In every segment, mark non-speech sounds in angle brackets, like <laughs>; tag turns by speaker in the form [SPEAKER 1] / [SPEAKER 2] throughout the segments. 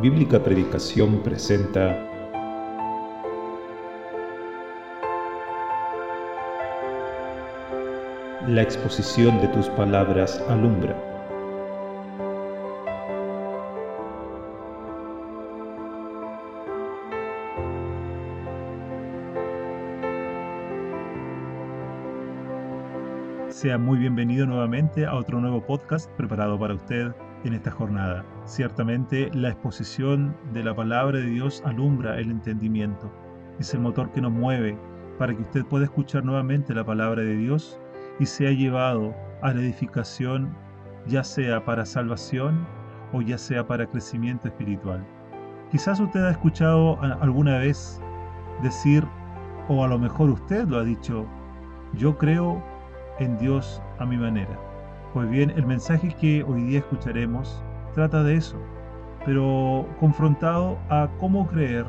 [SPEAKER 1] Bíblica Predicación presenta La exposición de tus palabras alumbra. Sea muy bienvenido nuevamente a otro nuevo podcast preparado para usted en esta jornada. Ciertamente la exposición de la palabra de Dios alumbra el entendimiento. Es el motor que nos mueve para que usted pueda escuchar nuevamente la palabra de Dios y sea llevado a la edificación, ya sea para salvación o ya sea para crecimiento espiritual. Quizás usted ha escuchado alguna vez decir, o a lo mejor usted lo ha dicho, yo creo en Dios a mi manera. Pues bien, el mensaje que hoy día escucharemos trata de eso, pero confrontado a cómo creer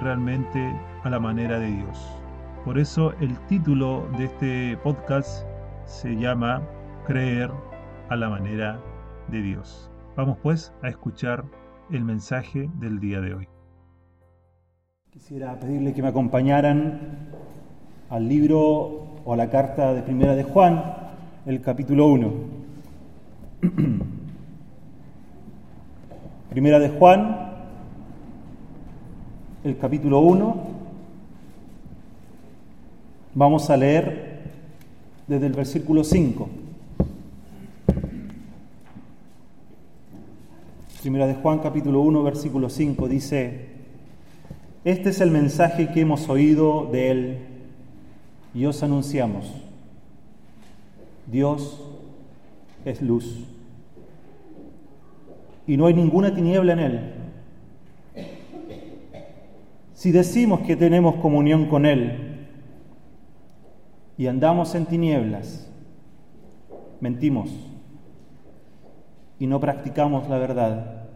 [SPEAKER 1] realmente a la manera de Dios. Por eso el título de este podcast se llama Creer a la manera de Dios. Vamos pues a escuchar el mensaje del día de hoy.
[SPEAKER 2] Quisiera pedirle que me acompañaran al libro o a la carta de Primera de Juan, el capítulo 1. <clears throat> Primera de Juan, el capítulo 1. Vamos a leer desde el versículo 5. Primera de Juan, capítulo 1, versículo 5 dice, Este es el mensaje que hemos oído de Él y os anunciamos Dios es luz y no hay ninguna tiniebla en Él. Si decimos que tenemos comunión con Él y andamos en tinieblas, mentimos y no practicamos la verdad.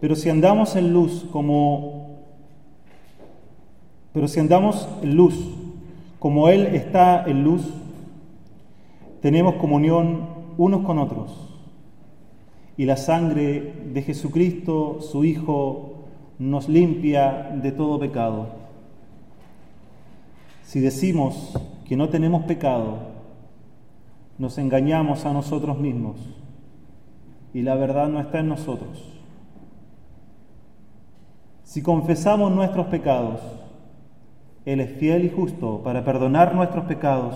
[SPEAKER 2] Pero si andamos en luz como pero si andamos en luz como Él está en luz, tenemos comunión unos con otros. Y la sangre de Jesucristo, su Hijo, nos limpia de todo pecado. Si decimos que no tenemos pecado, nos engañamos a nosotros mismos y la verdad no está en nosotros. Si confesamos nuestros pecados, él es fiel y justo para perdonar nuestros pecados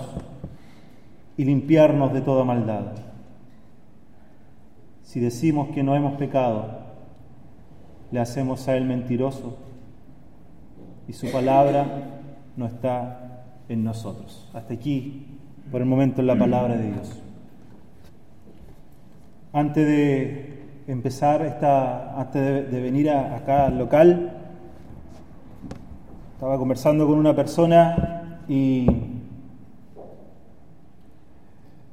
[SPEAKER 2] y limpiarnos de toda maldad. Si decimos que no hemos pecado, le hacemos a Él mentiroso y su palabra no está en nosotros. Hasta aquí, por el momento, en la palabra de Dios. Antes de empezar, esta, antes de, venir acá al local, estaba conversando con una persona y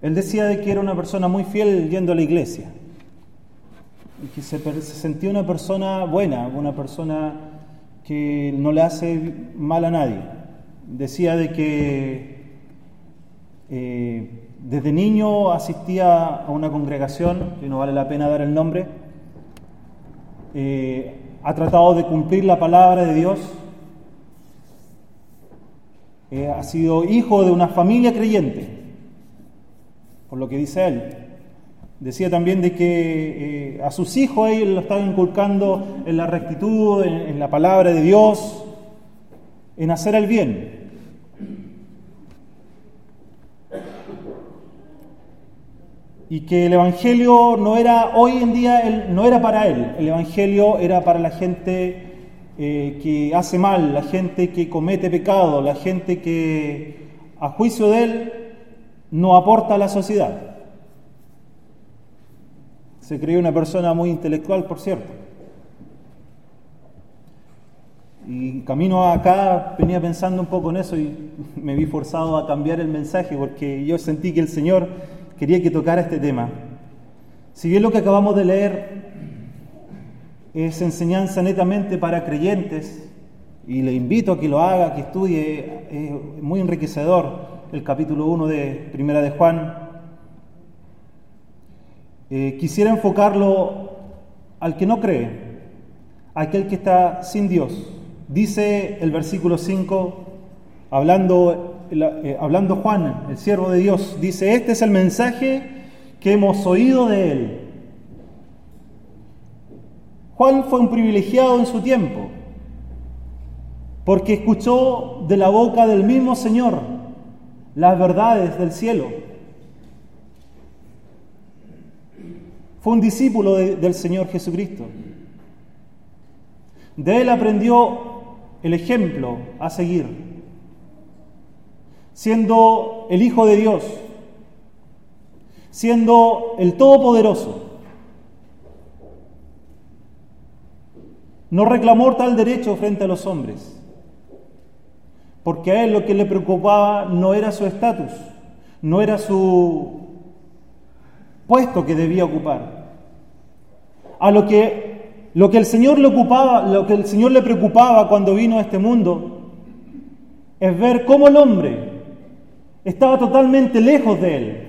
[SPEAKER 2] él decía de que era una persona muy fiel yendo a la iglesia y que se, sentía una persona buena, una persona que no le hace mal a nadie. Decía de que eh, desde niño asistía a una congregación, que no vale la pena dar el nombre, eh, ha tratado de cumplir la palabra de Dios ha sido hijo de una familia creyente, por lo que dice él. Decía también de que eh, a sus hijos él lo estaba inculcando en la rectitud, en, la palabra de Dios, en hacer el bien. Y que el Evangelio no era, hoy en día, no era para él, el Evangelio era para la gente eh, que hace mal, la gente que comete pecado, la gente que a juicio de él no aporta a la sociedad. Se cree una persona muy intelectual, por cierto. Y camino acá venía pensando un poco en eso y <laughs> me vi forzado a cambiar el mensaje porque yo sentí que el Señor quería que tocara este tema. Si bien lo que acabamos de leer es enseñanza netamente para creyentes y le invito a que lo haga, que estudie, es muy enriquecedor el capítulo 1 de Primera de Juan. Eh, quisiera enfocarlo al que no cree, aquel que está sin Dios. Dice el versículo 5, hablando, eh, hablando Juan, el siervo de Dios, dice, este es el mensaje que hemos oído de él. Juan fue un privilegiado en su tiempo, porque escuchó de la boca del mismo Señor las verdades del cielo. Fue un discípulo del Señor Jesucristo. De él aprendió el ejemplo a seguir, siendo el Hijo de Dios, siendo el Todopoderoso. No reclamó tal derecho frente a los hombres, porque a él lo que le preocupaba no era su estatus, no era su puesto que debía ocupar. A lo que lo que el Señor le ocupaba, lo que el Señor le preocupaba cuando vino a este mundo es ver cómo el hombre estaba totalmente lejos de él,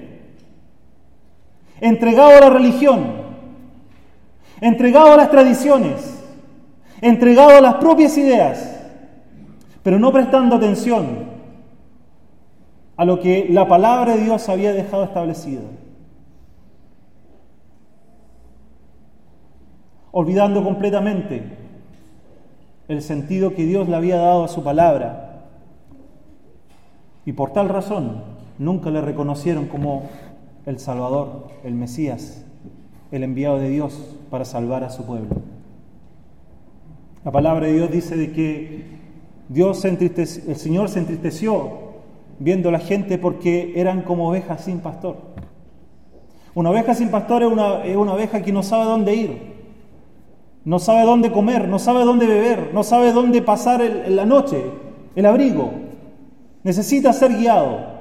[SPEAKER 2] entregado a la religión, entregado a las tradiciones, entregado a las propias ideas, pero no prestando atención a lo que la palabra de Dios había dejado establecido. olvidando completamente el sentido que Dios le había dado a su palabra. Y por tal razón nunca le reconocieron como el Salvador, el Mesías, el enviado de Dios para salvar a su pueblo. La palabra de Dios dice de que Dios el Señor se entristeció viendo a la gente porque eran como ovejas sin pastor. Una oveja sin pastor es una, es una oveja que no sabe dónde ir, no sabe dónde comer, no sabe dónde beber, no sabe dónde pasar la noche, el abrigo. Necesita ser guiado.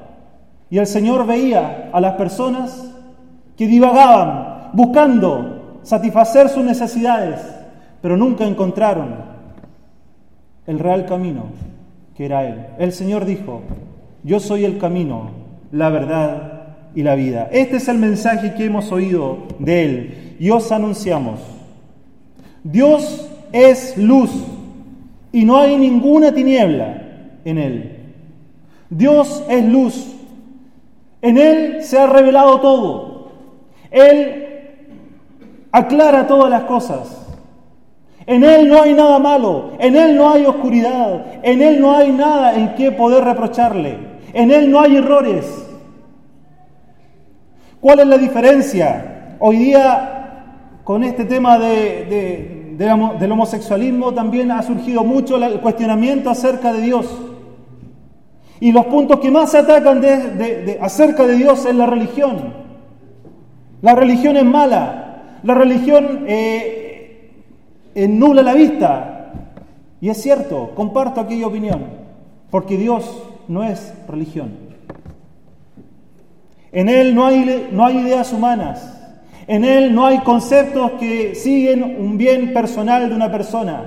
[SPEAKER 2] Y el Señor veía a las personas que divagaban buscando satisfacer sus necesidades, pero nunca encontraron el real camino, que era Él. El Señor dijo, yo soy el camino, la verdad y la vida. Este es el mensaje que hemos oído de Él y os anunciamos. Dios es luz y no hay ninguna tiniebla en Él. Dios es luz. En Él se ha revelado todo. Él aclara todas las cosas. En Él no hay nada malo, en Él no hay oscuridad, en Él no hay nada en que poder reprocharle, en Él no hay errores. ¿Cuál es la diferencia? Hoy día con este tema de, del homosexualismo también ha surgido mucho el cuestionamiento acerca de Dios. Y los puntos que más se atacan acerca de Dios es la religión. La religión es mala, la religión eh, nula la vista. Y es cierto, comparto aquella opinión, porque Dios no es religión. En Él no hay, no hay ideas humanas, en Él no hay conceptos que siguen un bien personal de una persona.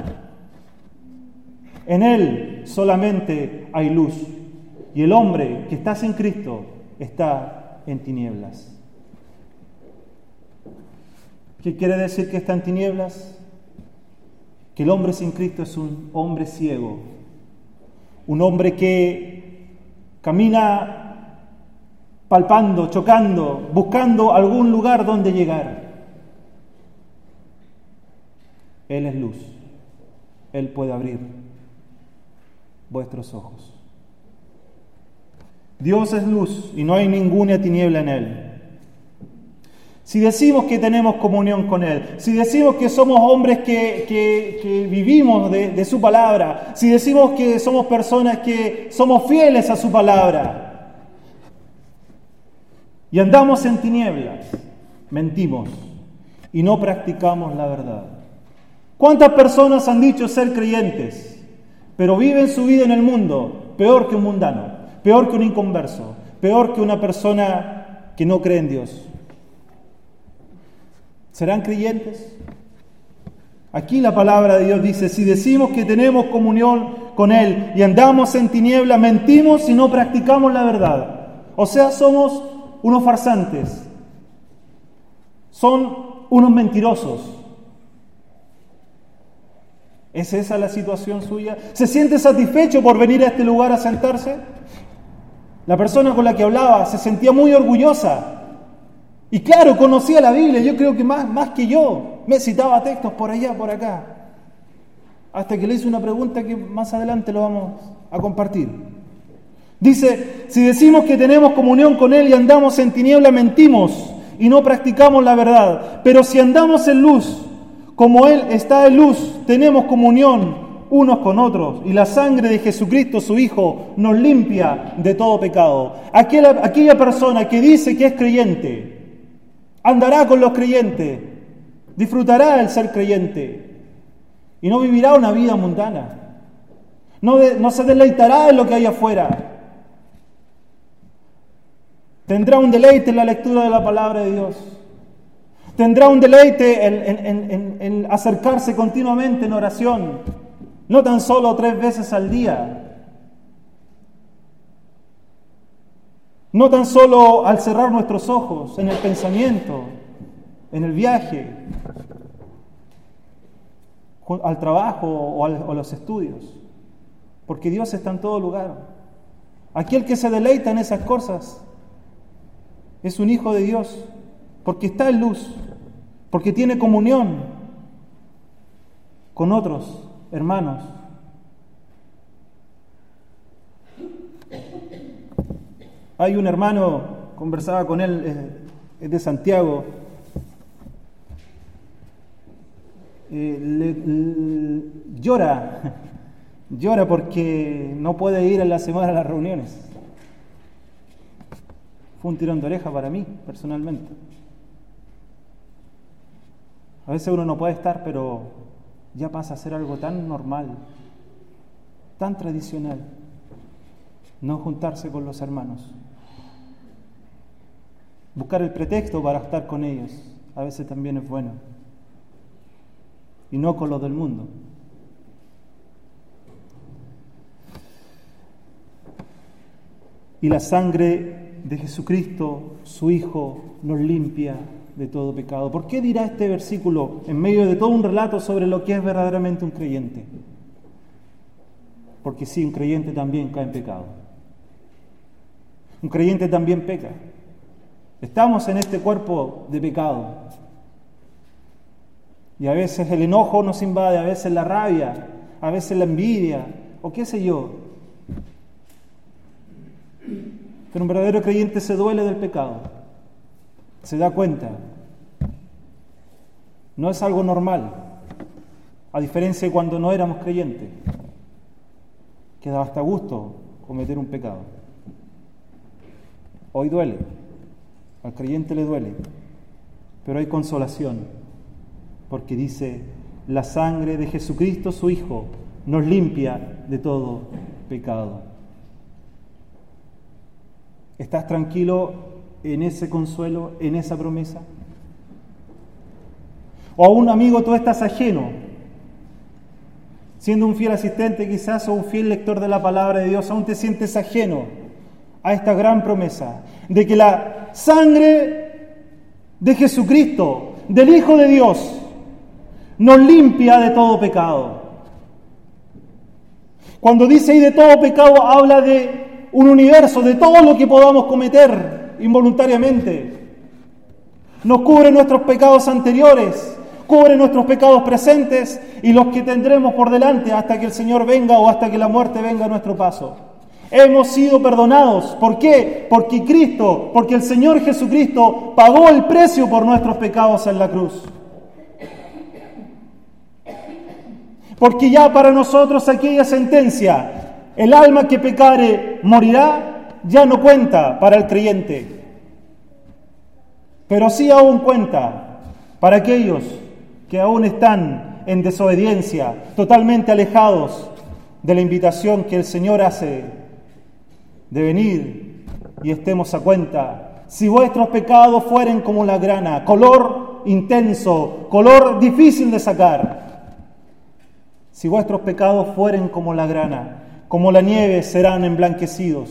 [SPEAKER 2] En Él solamente hay luz. Y el hombre que está sin Cristo está en tinieblas. ¿Qué quiere decir que está en tinieblas? Que el hombre sin Cristo es un hombre ciego. Un hombre que camina palpando, chocando, buscando algún lugar donde llegar. Él es luz. Él puede abrir vuestros ojos. Dios es luz y no hay ninguna tiniebla en Él. Si decimos que tenemos comunión con Él, si decimos que somos hombres que, vivimos de, de su palabra, si decimos que somos personas que somos fieles a su palabra, y andamos en tinieblas, mentimos y no practicamos la verdad. ¿Cuántas personas han dicho ser creyentes, pero viven su vida en el mundo peor que un mundano, peor que un inconverso, peor que una persona que no cree en Dios? ¿Serán creyentes? Aquí la palabra de Dios dice, si decimos que tenemos comunión con Él y andamos en tinieblas, mentimos y no practicamos la verdad. O sea, somos unos farsantes, son unos mentirosos. ¿Es esa la situación suya? ¿Se siente satisfecho por venir a este lugar a sentarse? La persona con la que hablaba se sentía muy orgullosa. Y claro, conocía la Biblia, yo creo que más, más que yo. Me citaba textos por allá, por acá. Hasta que le hice una pregunta que más adelante lo vamos a compartir. Dice, si decimos que tenemos comunión con Él y andamos en tiniebla, mentimos y no practicamos la verdad. Pero si andamos en luz, como Él está en luz, tenemos comunión unos con otros y la sangre de Jesucristo, su Hijo, nos limpia de todo pecado. Aquella, aquella persona que dice que es creyente, andará con los creyentes, disfrutará el ser creyente y no vivirá una vida mundana. No, no se deleitará en lo que hay afuera. Tendrá un deleite en la lectura de la palabra de Dios. Tendrá un deleite en, acercarse continuamente en oración, no tan solo tres veces al día. No tan solo al cerrar nuestros ojos en el pensamiento, en el viaje, al trabajo o, a los estudios, porque Dios está en todo lugar. Aquel que se deleita en esas cosas es un hijo de Dios, porque está en luz, porque tiene comunión con otros hermanos. Hay un hermano, conversaba con él, eh, es de Santiago, eh, llora, <laughs> llora porque no puede ir en la semana a las reuniones un tirón de oreja para mí, personalmente. A veces uno no puede estar, pero ya pasa a ser algo tan normal, tan tradicional, no juntarse con los hermanos. Buscar el pretexto para estar con ellos a veces también es bueno. Y no con los del mundo. Y la sangre de Jesucristo, su Hijo, nos limpia de todo pecado. ¿Por qué dirá este versículo en medio de todo un relato sobre lo que es verdaderamente un creyente? Porque sí, un creyente también cae en pecado. Un creyente también peca. Estamos en este cuerpo de pecado. Y a veces el enojo nos invade, a veces la rabia, a veces la envidia, o qué sé yo. Pero un verdadero creyente se duele del pecado, se da cuenta. No es algo normal, a diferencia de cuando no éramos creyentes, que daba hasta gusto cometer un pecado. Hoy duele, al creyente le duele, pero hay consolación, porque dice, la sangre de Jesucristo su Hijo nos limpia de todo pecado. ¿Estás tranquilo en ese consuelo, en esa promesa? O a un amigo tú estás ajeno, siendo un fiel asistente quizás o un fiel lector de la palabra de Dios, aún te sientes ajeno a esta gran promesa de que la sangre de Jesucristo, del Hijo de Dios, nos limpia de todo pecado. Cuando dice ahí de todo pecado, habla de un universo de todo lo que podamos cometer involuntariamente. Nos cubre nuestros pecados anteriores, cubre nuestros pecados presentes y los que tendremos por delante hasta que el Señor venga o hasta que la muerte venga a nuestro paso. Hemos sido perdonados. ¿Por qué? Porque Cristo, porque el Señor Jesucristo pagó el precio por nuestros pecados en la cruz. Porque ya para nosotros aquella sentencia el alma que pecare morirá, ya no cuenta para el creyente, pero sí aún cuenta para aquellos que aún están en desobediencia, totalmente alejados de la invitación que el Señor hace de venir y estemos a cuenta. Si vuestros pecados fueren como la grana, color intenso, color difícil de sacar, si vuestros pecados fueren como la grana, como la nieve serán emblanquecidos.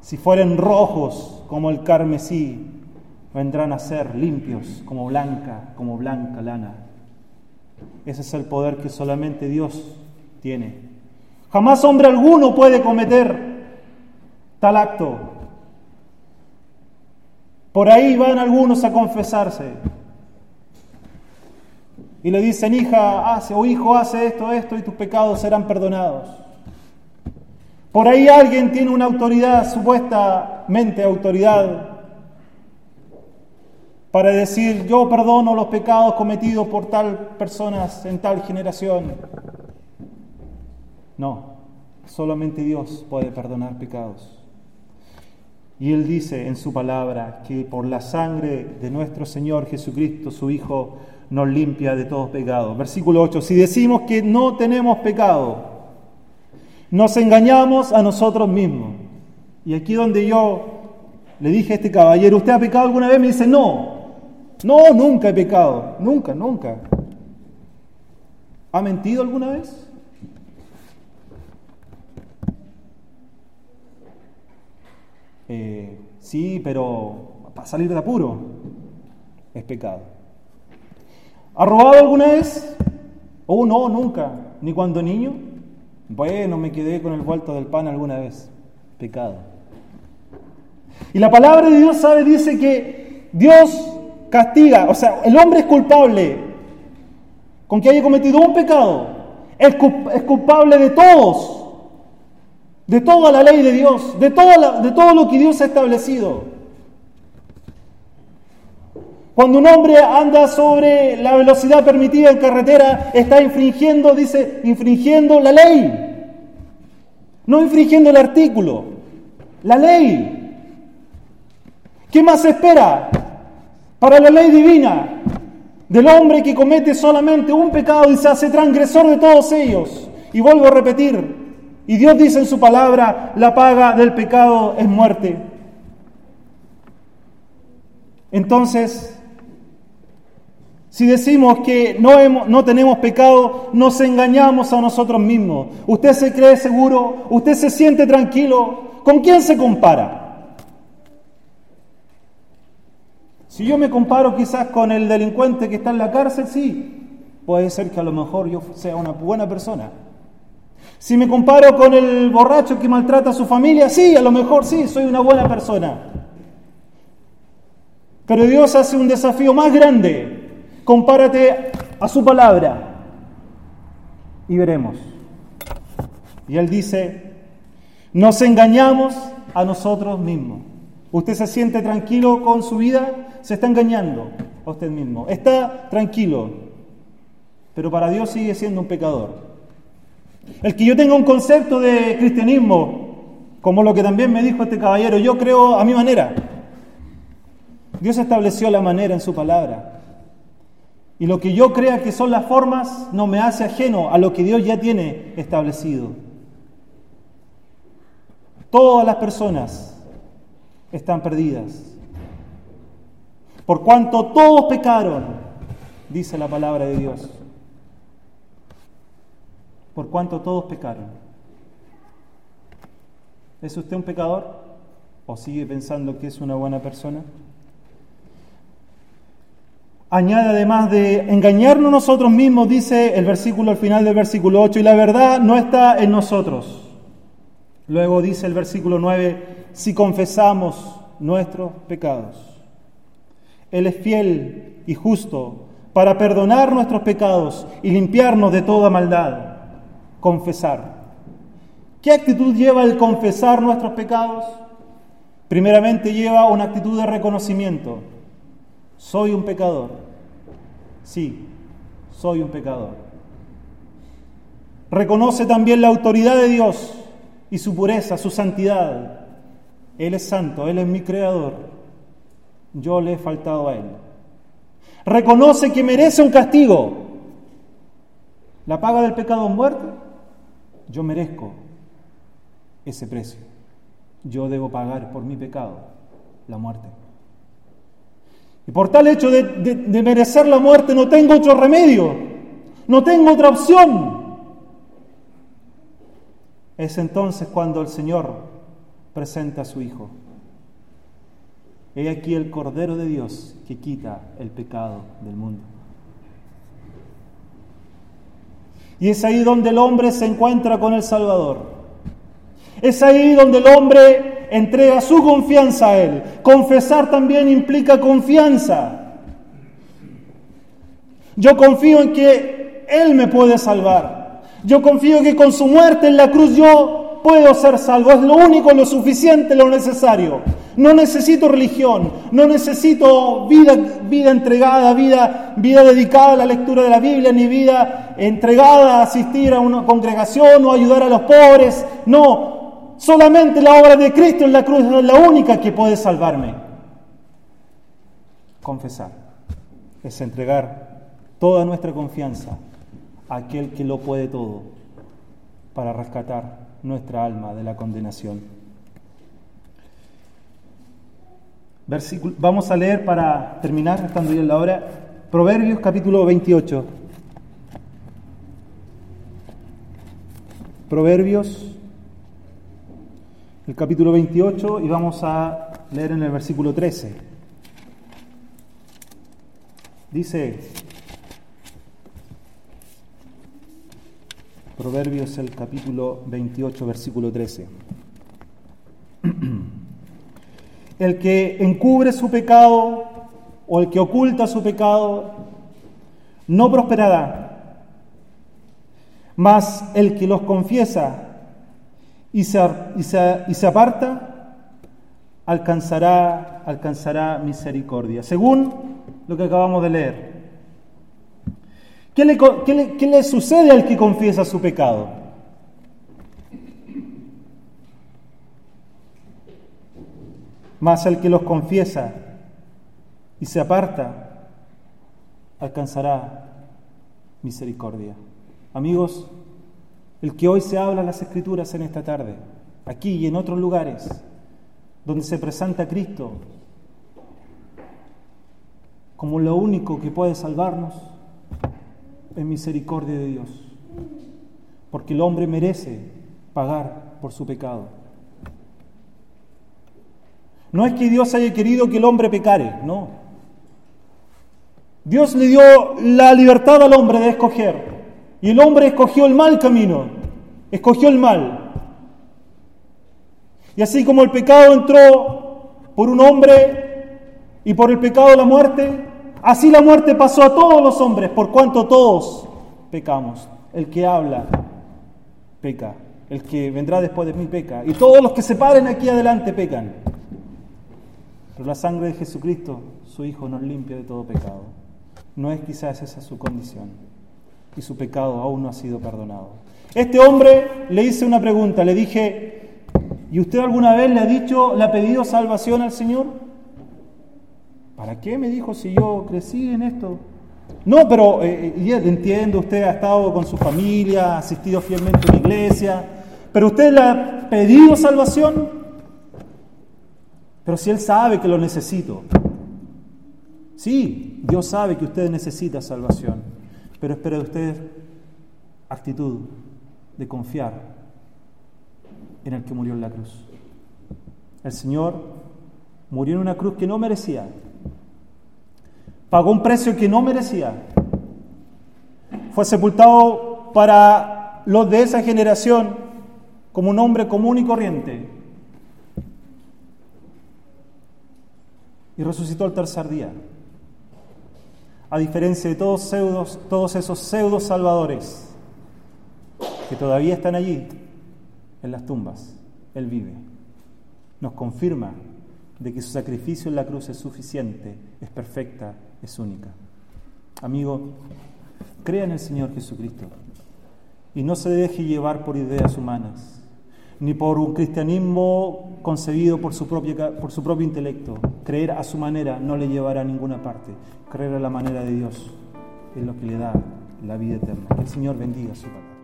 [SPEAKER 2] Si fueren rojos como el carmesí, vendrán a ser limpios como blanca, como blanca lana. Ese es el poder que solamente Dios tiene. Jamás hombre alguno puede cometer tal acto. Por ahí van algunos a confesarse. Y le dicen, hija, hace o hijo, hace esto, esto, y tus pecados serán perdonados. Por ahí alguien tiene una autoridad, supuestamente autoridad, para decir, yo perdono los pecados cometidos por tal personas en tal generación. No, solamente Dios puede perdonar pecados. Y Él dice en su palabra que por la sangre de nuestro Señor Jesucristo, su Hijo, nos limpia de todos pecados. Versículo 8, si decimos que no tenemos pecado, nos engañamos a nosotros mismos. Y aquí donde yo le dije a este caballero, ¿usted ha pecado alguna vez? Me dice, no, no, nunca he pecado, nunca, nunca. ¿Ha mentido alguna vez? Eh, sí, pero para salir de apuro es pecado. ¿Ha robado alguna vez? Oh, no, nunca. ¿Ni cuando niño? Bueno, me quedé con el vuelto del pan alguna vez. Pecado. Y la palabra de Dios sabe, dice que Dios castiga, o sea, el hombre es culpable con que haya cometido un pecado, es, culpable de todos, de toda la ley de Dios, de, de todo lo que Dios ha establecido. Cuando un hombre anda sobre la velocidad permitida en carretera, está infringiendo, dice, infringiendo la ley. No infringiendo el artículo, la ley. ¿Qué más espera? Para la ley divina del hombre que comete solamente un pecado y se hace transgresor de todos ellos. Y vuelvo a repetir, y Dios dice en su palabra, la paga del pecado es muerte. Entonces, si decimos que no, no, tenemos pecado, nos engañamos a nosotros mismos. Usted se cree seguro, usted se siente tranquilo. ¿Con quién se compara? Si yo me comparo quizás con el delincuente que está en la cárcel, sí, puede ser que a lo mejor yo sea una buena persona. Si me comparo con el borracho que maltrata a su familia, sí, a lo mejor sí, soy una buena persona. Pero Dios hace un desafío más grande. Compárate a su palabra y veremos. Y Él dice, nos engañamos a nosotros mismos. ¿Usted se siente tranquilo con su vida? se está engañando a usted mismo. Está tranquilo, pero para Dios sigue siendo un pecador. El que yo tenga un concepto de cristianismo, como lo que también me dijo este caballero, yo creo a mi manera. Dios estableció la manera en su palabra. Y lo que yo crea que son las formas no me hace ajeno a lo que Dios ya tiene establecido. Todas las personas están perdidas. Por cuanto todos pecaron, dice la palabra de Dios. Por cuanto todos pecaron. ¿Es usted un pecador? ¿O sigue pensando que es una buena persona? Añade además de engañarnos nosotros mismos, dice el versículo al final del versículo 8, y la verdad no está en nosotros. Luego dice el versículo 9, si confesamos nuestros pecados. Él es fiel y justo para perdonar nuestros pecados y limpiarnos de toda maldad. Confesar. ¿Qué actitud lleva el confesar nuestros pecados? Primeramente lleva una actitud de reconocimiento. Soy un pecador. Sí, soy un pecador. Reconoce también la autoridad de Dios y su pureza, su santidad. Él es santo, Él es mi creador yo le he faltado a Él. Reconoce que merece un castigo. La paga del pecado es muerte. Yo merezco ese precio. Yo debo pagar por mi pecado la muerte. Y por tal hecho de, de merecer la muerte no tengo otro remedio, no tengo otra opción. Es entonces cuando el Señor presenta a su Hijo. He aquí el Cordero de Dios que quita el pecado del mundo. Y es ahí donde el hombre se encuentra con el Salvador. Es ahí donde el hombre entrega su confianza a Él. Confesar también implica confianza. Yo confío en que Él me puede salvar. Yo confío que con su muerte en la cruz yo puedo ser salvo. Es lo único, lo suficiente, lo necesario. No necesito religión, no necesito vida, vida entregada, vida, vida dedicada a la lectura de la Biblia, ni vida entregada a asistir a una congregación o ayudar a los pobres. No, solamente la obra de Cristo en la cruz es la única que puede salvarme. Confesar es entregar toda nuestra confianza a aquel que lo puede todo para rescatar nuestra alma de la condenación. Vamos a leer para terminar, estando ya en la hora, Proverbios capítulo 28. Proverbios, el capítulo 28, y vamos a leer en el versículo 13. Dice, Proverbios el capítulo 28, versículo 13. <clears throat> El que encubre su pecado o el que oculta su pecado no prosperará, mas el que los confiesa y se, y se, aparta alcanzará, alcanzará misericordia. Según lo que acabamos de leer. ¿Qué le, qué le sucede al que confiesa su pecado? Mas el que los confiesa y se aparta, alcanzará misericordia. Amigos, el que hoy se habla en las Escrituras en esta tarde, aquí y en otros lugares, donde se presenta Cristo como lo único que puede salvarnos, es misericordia de Dios. Porque el hombre merece pagar por su pecado. No es que Dios haya querido que el hombre pecare, no. Dios le dio la libertad al hombre de escoger. Y el hombre escogió el mal camino, escogió el mal. Y así como el pecado entró por un hombre y por el pecado la muerte, así la muerte pasó a todos los hombres, por cuanto todos pecamos. El que habla, peca. El que vendrá después de mí, peca. Y todos los que se paren aquí adelante, pecan. Pero la sangre de Jesucristo, su Hijo, nos limpia de todo pecado. No es quizás esa su condición. Y su pecado aún no ha sido perdonado. Este hombre le hice una pregunta, le dije, ¿y usted alguna vez le ha dicho, le ha pedido salvación al Señor? ¿Para qué me dijo si yo crecí en esto? No, pero eh, eh entiendo, usted ha estado con su familia, ha asistido fielmente a la iglesia, pero usted le ha pedido salvación. Pero si Él sabe que lo necesito, sí, Dios sabe que usted necesita salvación, pero espera de usted actitud de confiar en el que murió en la cruz. El Señor murió en una cruz que no merecía, pagó un precio que no merecía, fue sepultado para los de esa generación como un hombre común y corriente, y resucitó al tercer día. A diferencia de todos, todos esos pseudos salvadores que todavía están allí en las tumbas, Él vive. Nos confirma de que su sacrificio en la cruz es suficiente, es perfecta, es única. Amigo, crea en el Señor Jesucristo y no se deje llevar por ideas humanas ni por un cristianismo concebido por su, por su propio intelecto. Creer a su manera no le llevará a ninguna parte. Creer a la manera de Dios es lo que le da la vida eterna. Que el Señor bendiga su palabra.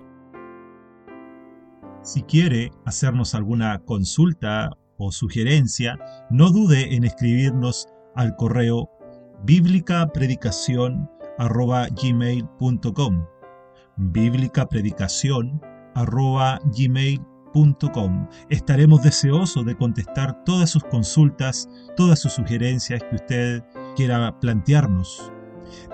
[SPEAKER 1] Si quiere hacernos alguna consulta o sugerencia, no dude en escribirnos al correo bíblicapredicación.gmail.com Estaremos deseosos de contestar todas sus consultas, todas sus sugerencias que usted quiera plantearnos.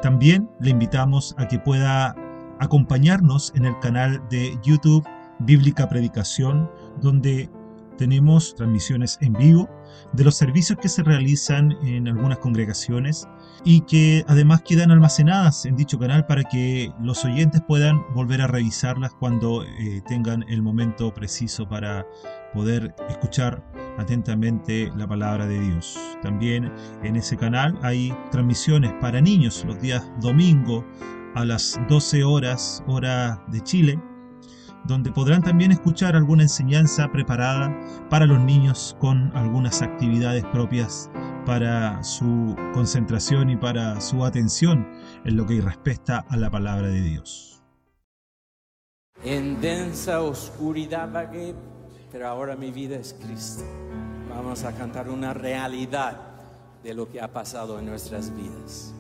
[SPEAKER 1] También le invitamos a que pueda
[SPEAKER 2] acompañarnos en el canal de YouTube Bíblica Predicación, donde tenemos transmisiones en vivo de los servicios que se realizan en algunas congregaciones y que además quedan almacenadas en dicho canal para que los oyentes puedan volver a revisarlas cuando eh, tengan el momento preciso para poder escuchar atentamente la palabra de Dios. También en ese canal hay transmisiones para niños los días domingo a las 12 horas hora de Chile donde podrán también escuchar alguna enseñanza preparada para los niños con algunas actividades propias para su concentración y para su atención en lo que respecta a la palabra de Dios.
[SPEAKER 3] En densa oscuridad vagué, pero ahora mi vida es Cristo. Vamos a cantar una realidad de lo que ha pasado en nuestras vidas.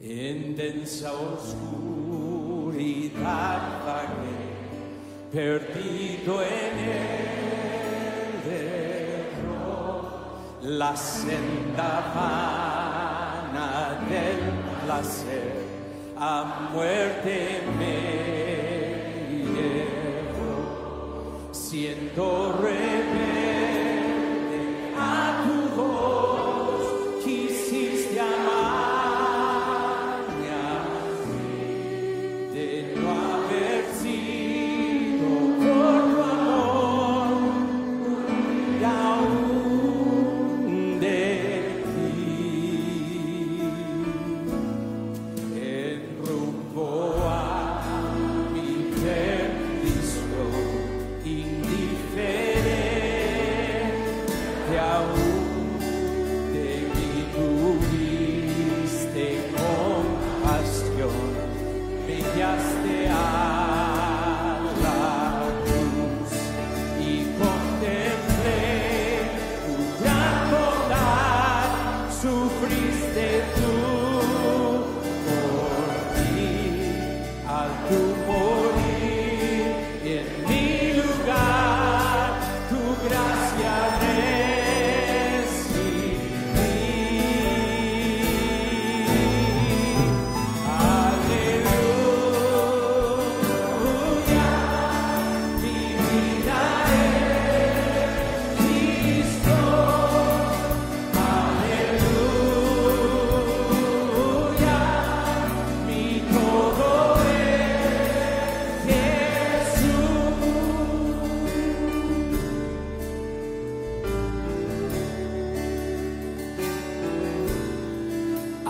[SPEAKER 3] En densa oscuridad perdido en el la senda vana del placer a muerte me llevó, siendo rebelde.
[SPEAKER 4] yes, they are.